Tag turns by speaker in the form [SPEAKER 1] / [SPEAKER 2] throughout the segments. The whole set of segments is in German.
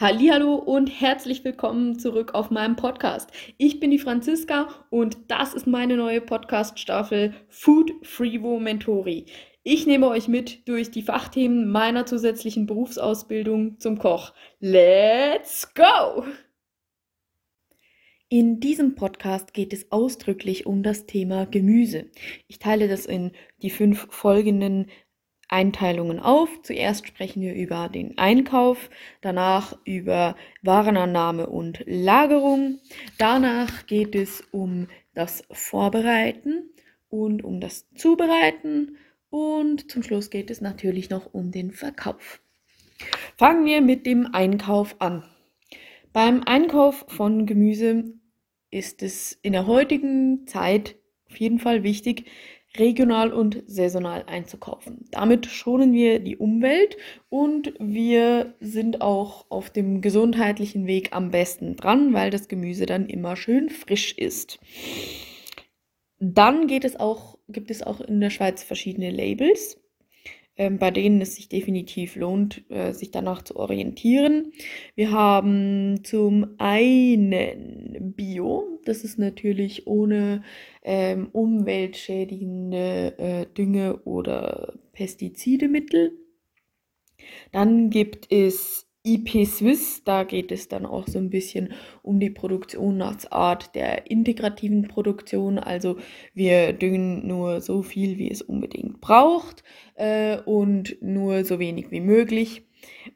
[SPEAKER 1] Hallo und herzlich willkommen zurück auf meinem Podcast. Ich bin die Franziska und das ist meine neue Podcast Staffel Food Freevo Mentori. Ich nehme euch mit durch die Fachthemen meiner zusätzlichen Berufsausbildung zum Koch. Let's go! In diesem Podcast geht es ausdrücklich um das Thema Gemüse. Ich teile das in die fünf folgenden Einteilungen auf. Zuerst sprechen wir über den Einkauf, danach über Warenannahme und Lagerung. Danach geht es um das Vorbereiten und um das Zubereiten und zum Schluss geht es natürlich noch um den Verkauf. Fangen wir mit dem Einkauf an. Beim Einkauf von Gemüse ist es in der heutigen Zeit auf jeden Fall wichtig, regional und saisonal einzukaufen. Damit schonen wir die Umwelt und wir sind auch auf dem gesundheitlichen Weg am besten dran, weil das Gemüse dann immer schön frisch ist. Dann geht es auch, gibt es auch in der Schweiz verschiedene Labels bei denen es sich definitiv lohnt, äh, sich danach zu orientieren. Wir haben zum einen Bio, das ist natürlich ohne ähm, umweltschädigende äh, Dünge oder Pestizidemittel. Dann gibt es IP Swiss, da geht es dann auch so ein bisschen um die Produktionsart der integrativen Produktion. Also wir düngen nur so viel, wie es unbedingt braucht äh, und nur so wenig wie möglich.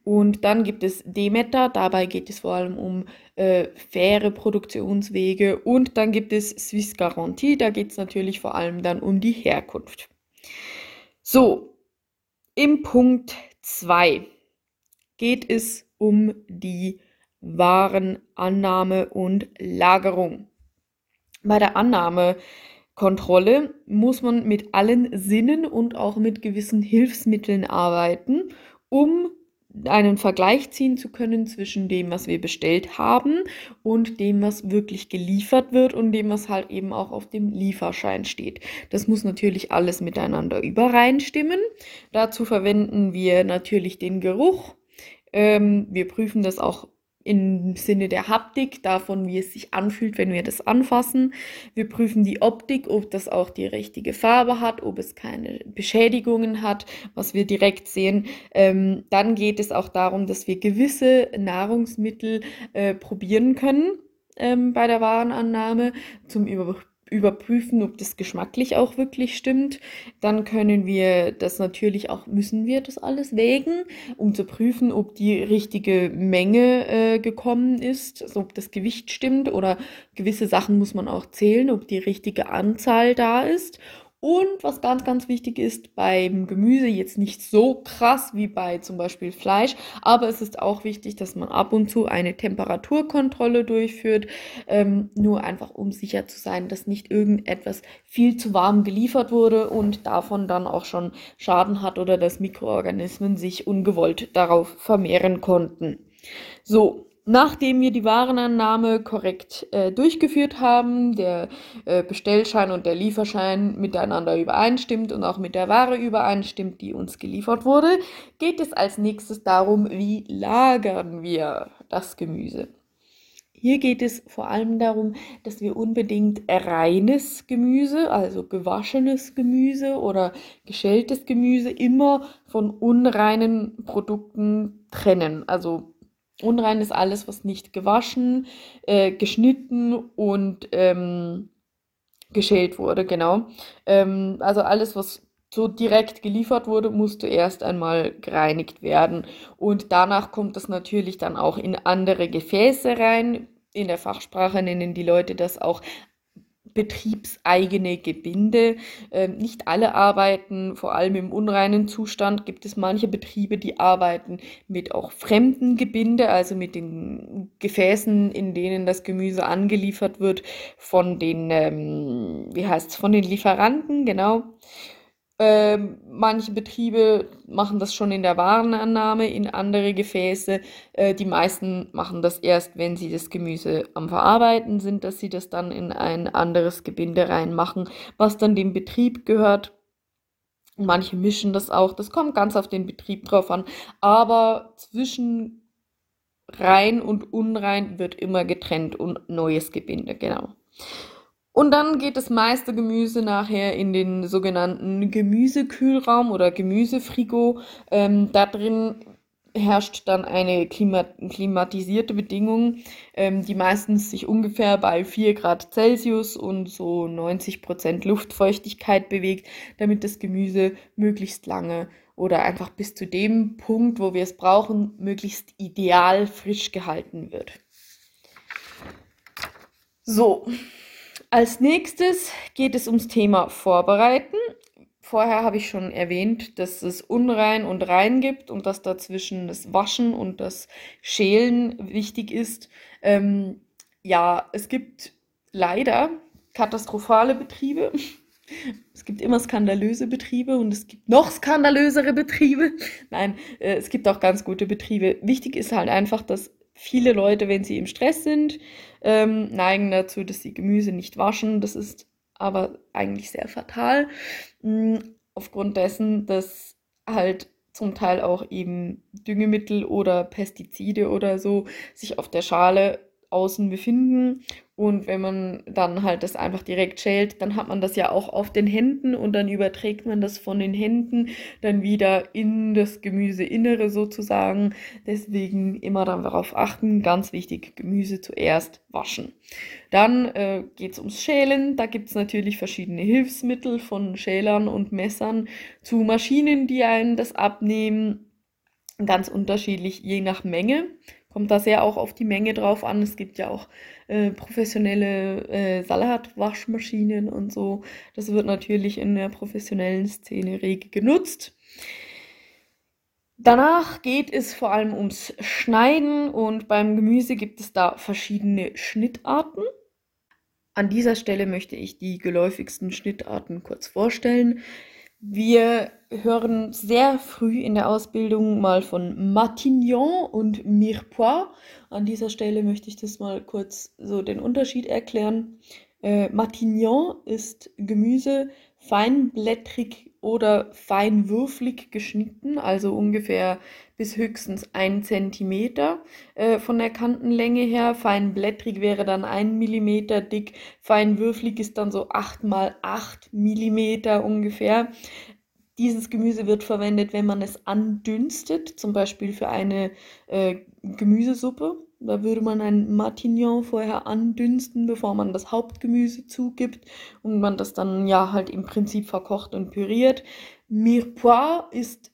[SPEAKER 1] Und dann gibt es Demeter, dabei geht es vor allem um äh, faire Produktionswege. Und dann gibt es Swiss Garantie, da geht es natürlich vor allem dann um die Herkunft. So, im Punkt 2 geht es um die Warenannahme und Lagerung. Bei der Annahmekontrolle muss man mit allen Sinnen und auch mit gewissen Hilfsmitteln arbeiten, um einen Vergleich ziehen zu können zwischen dem, was wir bestellt haben und dem, was wirklich geliefert wird und dem, was halt eben auch auf dem Lieferschein steht. Das muss natürlich alles miteinander übereinstimmen. Dazu verwenden wir natürlich den Geruch, ähm, wir prüfen das auch im Sinne der Haptik, davon, wie es sich anfühlt, wenn wir das anfassen. Wir prüfen die Optik, ob das auch die richtige Farbe hat, ob es keine Beschädigungen hat, was wir direkt sehen. Ähm, dann geht es auch darum, dass wir gewisse Nahrungsmittel äh, probieren können ähm, bei der Warenannahme zum Überprüfen überprüfen, ob das geschmacklich auch wirklich stimmt. Dann können wir das natürlich auch, müssen wir das alles wägen, um zu prüfen, ob die richtige Menge äh, gekommen ist, also ob das Gewicht stimmt oder gewisse Sachen muss man auch zählen, ob die richtige Anzahl da ist. Und was ganz, ganz wichtig ist beim Gemüse, jetzt nicht so krass wie bei zum Beispiel Fleisch, aber es ist auch wichtig, dass man ab und zu eine Temperaturkontrolle durchführt, ähm, nur einfach um sicher zu sein, dass nicht irgendetwas viel zu warm geliefert wurde und davon dann auch schon Schaden hat oder dass Mikroorganismen sich ungewollt darauf vermehren konnten. So, Nachdem wir die Warenannahme korrekt äh, durchgeführt haben, der äh, Bestellschein und der Lieferschein miteinander übereinstimmt und auch mit der Ware übereinstimmt, die uns geliefert wurde, geht es als nächstes darum, wie lagern wir das Gemüse. Hier geht es vor allem darum, dass wir unbedingt reines Gemüse, also gewaschenes Gemüse oder geschältes Gemüse immer von unreinen Produkten trennen. Also Unrein ist alles, was nicht gewaschen, äh, geschnitten und ähm, geschält wurde, genau. Ähm, also alles, was so direkt geliefert wurde, musste erst einmal gereinigt werden. Und danach kommt das natürlich dann auch in andere Gefäße rein. In der Fachsprache nennen die Leute das auch betriebseigene Gebinde. Ähm, nicht alle arbeiten, vor allem im unreinen Zustand gibt es manche Betriebe, die arbeiten mit auch fremden Gebinde, also mit den Gefäßen, in denen das Gemüse angeliefert wird, von den, ähm, wie heißt es, von den Lieferanten, genau. Ähm, manche Betriebe machen das schon in der Warenannahme in andere Gefäße. Äh, die meisten machen das erst, wenn sie das Gemüse am Verarbeiten sind, dass sie das dann in ein anderes Gebinde reinmachen, was dann dem Betrieb gehört. Manche mischen das auch. Das kommt ganz auf den Betrieb drauf an. Aber zwischen rein und unrein wird immer getrennt und neues Gebinde, genau. Und dann geht das meiste Gemüse nachher in den sogenannten Gemüsekühlraum oder Gemüsefrigo. Ähm, da drin herrscht dann eine klimat klimatisierte Bedingung, ähm, die meistens sich ungefähr bei 4 Grad Celsius und so 90 Prozent Luftfeuchtigkeit bewegt, damit das Gemüse möglichst lange oder einfach bis zu dem Punkt, wo wir es brauchen, möglichst ideal frisch gehalten wird. So, als nächstes geht es ums Thema Vorbereiten. Vorher habe ich schon erwähnt, dass es unrein und rein gibt und dass dazwischen das Waschen und das Schälen wichtig ist. Ähm, ja, es gibt leider katastrophale Betriebe. Es gibt immer skandalöse Betriebe und es gibt noch skandalösere Betriebe. Nein, äh, es gibt auch ganz gute Betriebe. Wichtig ist halt einfach, dass viele Leute, wenn sie im Stress sind, ähm, neigen dazu, dass sie Gemüse nicht waschen. Das ist aber eigentlich sehr fatal. Hm, aufgrund dessen, dass halt zum Teil auch eben Düngemittel oder Pestizide oder so sich auf der Schale außen befinden und wenn man dann halt das einfach direkt schält, dann hat man das ja auch auf den Händen und dann überträgt man das von den Händen dann wieder in das Gemüseinnere sozusagen. Deswegen immer dann darauf achten, ganz wichtig, Gemüse zuerst waschen. Dann äh, geht es ums Schälen. Da gibt es natürlich verschiedene Hilfsmittel von Schälern und Messern zu Maschinen, die einen das abnehmen. Ganz unterschiedlich, je nach Menge kommt da sehr auch auf die Menge drauf an. Es gibt ja auch äh, professionelle äh, Salatwaschmaschinen und so. Das wird natürlich in der professionellen Szene rege genutzt. Danach geht es vor allem ums Schneiden und beim Gemüse gibt es da verschiedene Schnittarten. An dieser Stelle möchte ich die geläufigsten Schnittarten kurz vorstellen. Wir hören sehr früh in der Ausbildung mal von Matignon und Mirepoix. An dieser Stelle möchte ich das mal kurz so den Unterschied erklären. Äh, Matignon ist Gemüse feinblättrig oder feinwürflig geschnitten, also ungefähr bis höchstens ein Zentimeter äh, von der Kantenlänge her. Feinblättrig wäre dann ein Millimeter dick, feinwürflig ist dann so acht mal acht Millimeter ungefähr. Dieses Gemüse wird verwendet, wenn man es andünstet, zum Beispiel für eine äh, Gemüsesuppe. Da würde man ein Matignon vorher andünsten, bevor man das Hauptgemüse zugibt und man das dann ja halt im Prinzip verkocht und püriert. Mirepoix ist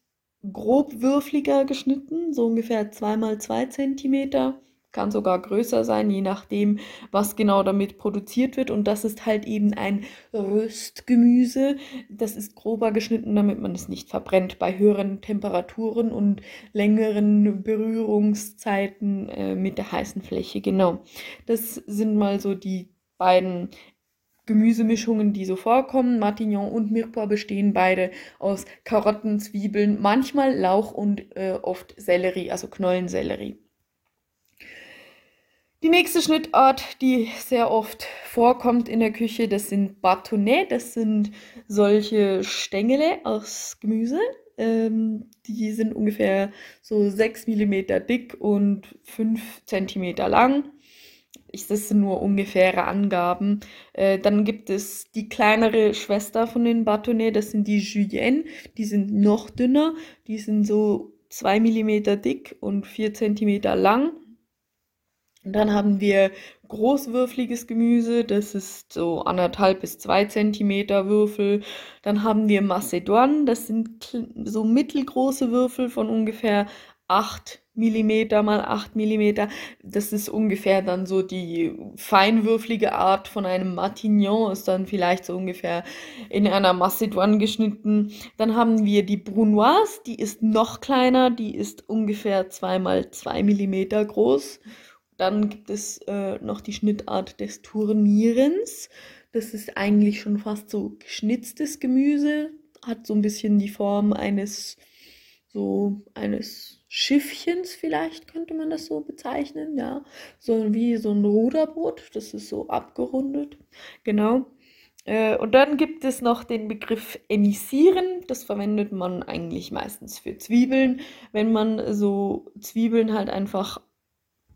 [SPEAKER 1] grobwürfliger geschnitten, so ungefähr 2 mal 2 cm. Kann sogar größer sein, je nachdem, was genau damit produziert wird. Und das ist halt eben ein Röstgemüse. Das ist grober geschnitten, damit man es nicht verbrennt bei höheren Temperaturen und längeren Berührungszeiten äh, mit der heißen Fläche. Genau. Das sind mal so die beiden Gemüsemischungen, die so vorkommen. Matignon und Mirepoix bestehen beide aus Karotten, Zwiebeln, manchmal Lauch und äh, oft Sellerie, also Knollensellerie. Die nächste Schnittart, die sehr oft vorkommt in der Küche, das sind Bâtonnets. Das sind solche Stängele aus Gemüse. Ähm, die sind ungefähr so 6 mm dick und 5 cm lang ich, das sind nur ungefähre Angaben. Äh, dann gibt es die kleinere Schwester von den Bâtonnets, das sind die Julienne. Die sind noch dünner, die sind so 2 mm dick und 4 cm lang. Dann haben wir großwürfliges Gemüse, das ist so anderthalb bis zwei Zentimeter Würfel. Dann haben wir Macedon, das sind so mittelgroße Würfel von ungefähr 8 Millimeter mal 8 Millimeter. Das ist ungefähr dann so die feinwürflige Art von einem Matignon, ist dann vielleicht so ungefähr in einer Macédoine geschnitten. Dann haben wir die Brunoise, die ist noch kleiner, die ist ungefähr 2 mal 2 Millimeter groß. Dann gibt es äh, noch die Schnittart des Turnierens. Das ist eigentlich schon fast so geschnitztes Gemüse, hat so ein bisschen die Form eines so eines Schiffchens vielleicht könnte man das so bezeichnen, ja, so wie so ein Ruderboot, das ist so abgerundet, genau. Äh, und dann gibt es noch den Begriff emissieren, das verwendet man eigentlich meistens für Zwiebeln, wenn man so Zwiebeln halt einfach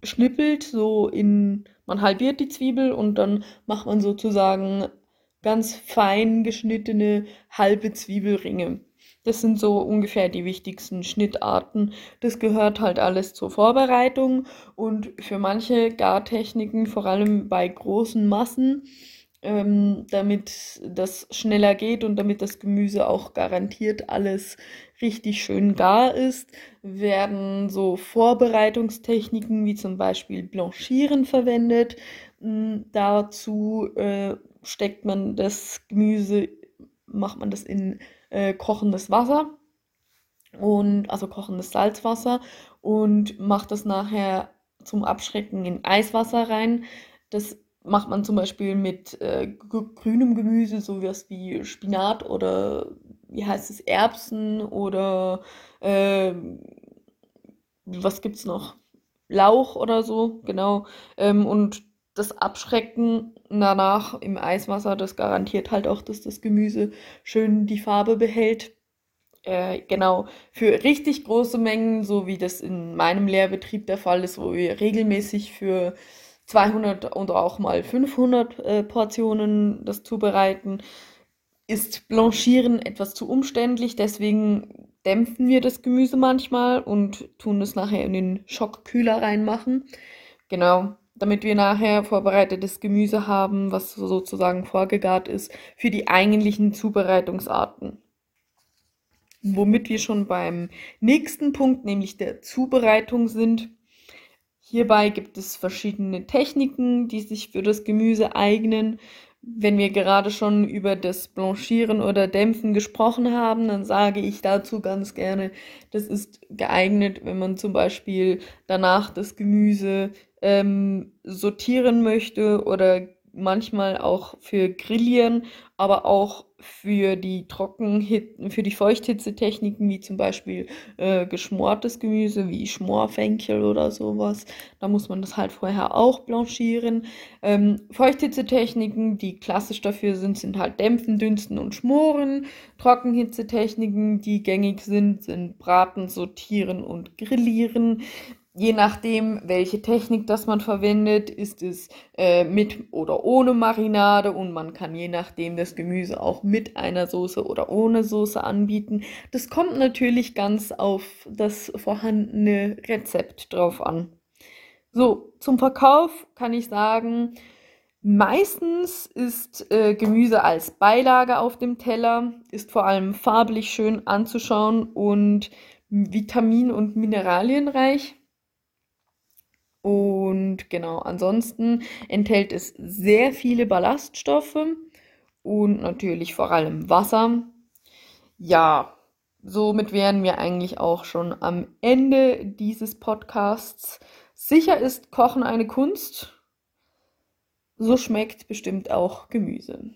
[SPEAKER 1] schnippelt, so in, man halbiert die Zwiebel und dann macht man sozusagen ganz fein geschnittene halbe Zwiebelringe. Das sind so ungefähr die wichtigsten Schnittarten. Das gehört halt alles zur Vorbereitung und für manche Gartechniken, vor allem bei großen Massen, ähm, damit das schneller geht und damit das Gemüse auch garantiert alles richtig schön gar ist, werden so Vorbereitungstechniken wie zum Beispiel Blanchieren verwendet. Hm, dazu äh, steckt man das Gemüse, macht man das in äh, kochendes Wasser und also kochendes Salzwasser und macht das nachher zum Abschrecken in Eiswasser rein. Das macht man zum Beispiel mit äh, grünem Gemüse, so wie Spinat oder wie heißt es, Erbsen oder äh, was gibt's noch? Lauch oder so, genau. Ähm, und das Abschrecken danach im Eiswasser, das garantiert halt auch, dass das Gemüse schön die Farbe behält. Äh, genau, für richtig große Mengen, so wie das in meinem Lehrbetrieb der Fall ist, wo wir regelmäßig für 200 oder auch mal 500 äh, Portionen das zubereiten, ist Blanchieren etwas zu umständlich. Deswegen dämpfen wir das Gemüse manchmal und tun es nachher in den Schockkühler reinmachen. Genau, damit wir nachher vorbereitetes Gemüse haben, was sozusagen vorgegart ist für die eigentlichen Zubereitungsarten. Womit wir schon beim nächsten Punkt, nämlich der Zubereitung sind. Hierbei gibt es verschiedene Techniken, die sich für das Gemüse eignen. Wenn wir gerade schon über das Blanchieren oder Dämpfen gesprochen haben, dann sage ich dazu ganz gerne, das ist geeignet, wenn man zum Beispiel danach das Gemüse ähm, sortieren möchte oder manchmal auch für Grillieren, aber auch für die Trockenhit für die Feuchthitzetechniken, wie zum Beispiel äh, geschmortes Gemüse, wie Schmorfenkel oder sowas. Da muss man das halt vorher auch blanchieren. Ähm, Feuchthitzetechniken, die klassisch dafür sind, sind halt Dämpfen, Dünsten und Schmoren. Trockenhitzetechniken, die gängig sind, sind Braten, Sortieren und Grillieren je nachdem, welche Technik das man verwendet, ist es äh, mit oder ohne Marinade und man kann je nachdem das Gemüse auch mit einer Soße oder ohne Soße anbieten. Das kommt natürlich ganz auf das vorhandene Rezept drauf an. So, zum Verkauf kann ich sagen, meistens ist äh, Gemüse als Beilage auf dem Teller, ist vor allem farblich schön anzuschauen und vitamin- und mineralienreich. Und genau, ansonsten enthält es sehr viele Ballaststoffe und natürlich vor allem Wasser. Ja, somit wären wir eigentlich auch schon am Ende dieses Podcasts. Sicher ist Kochen eine Kunst. So schmeckt bestimmt auch Gemüse.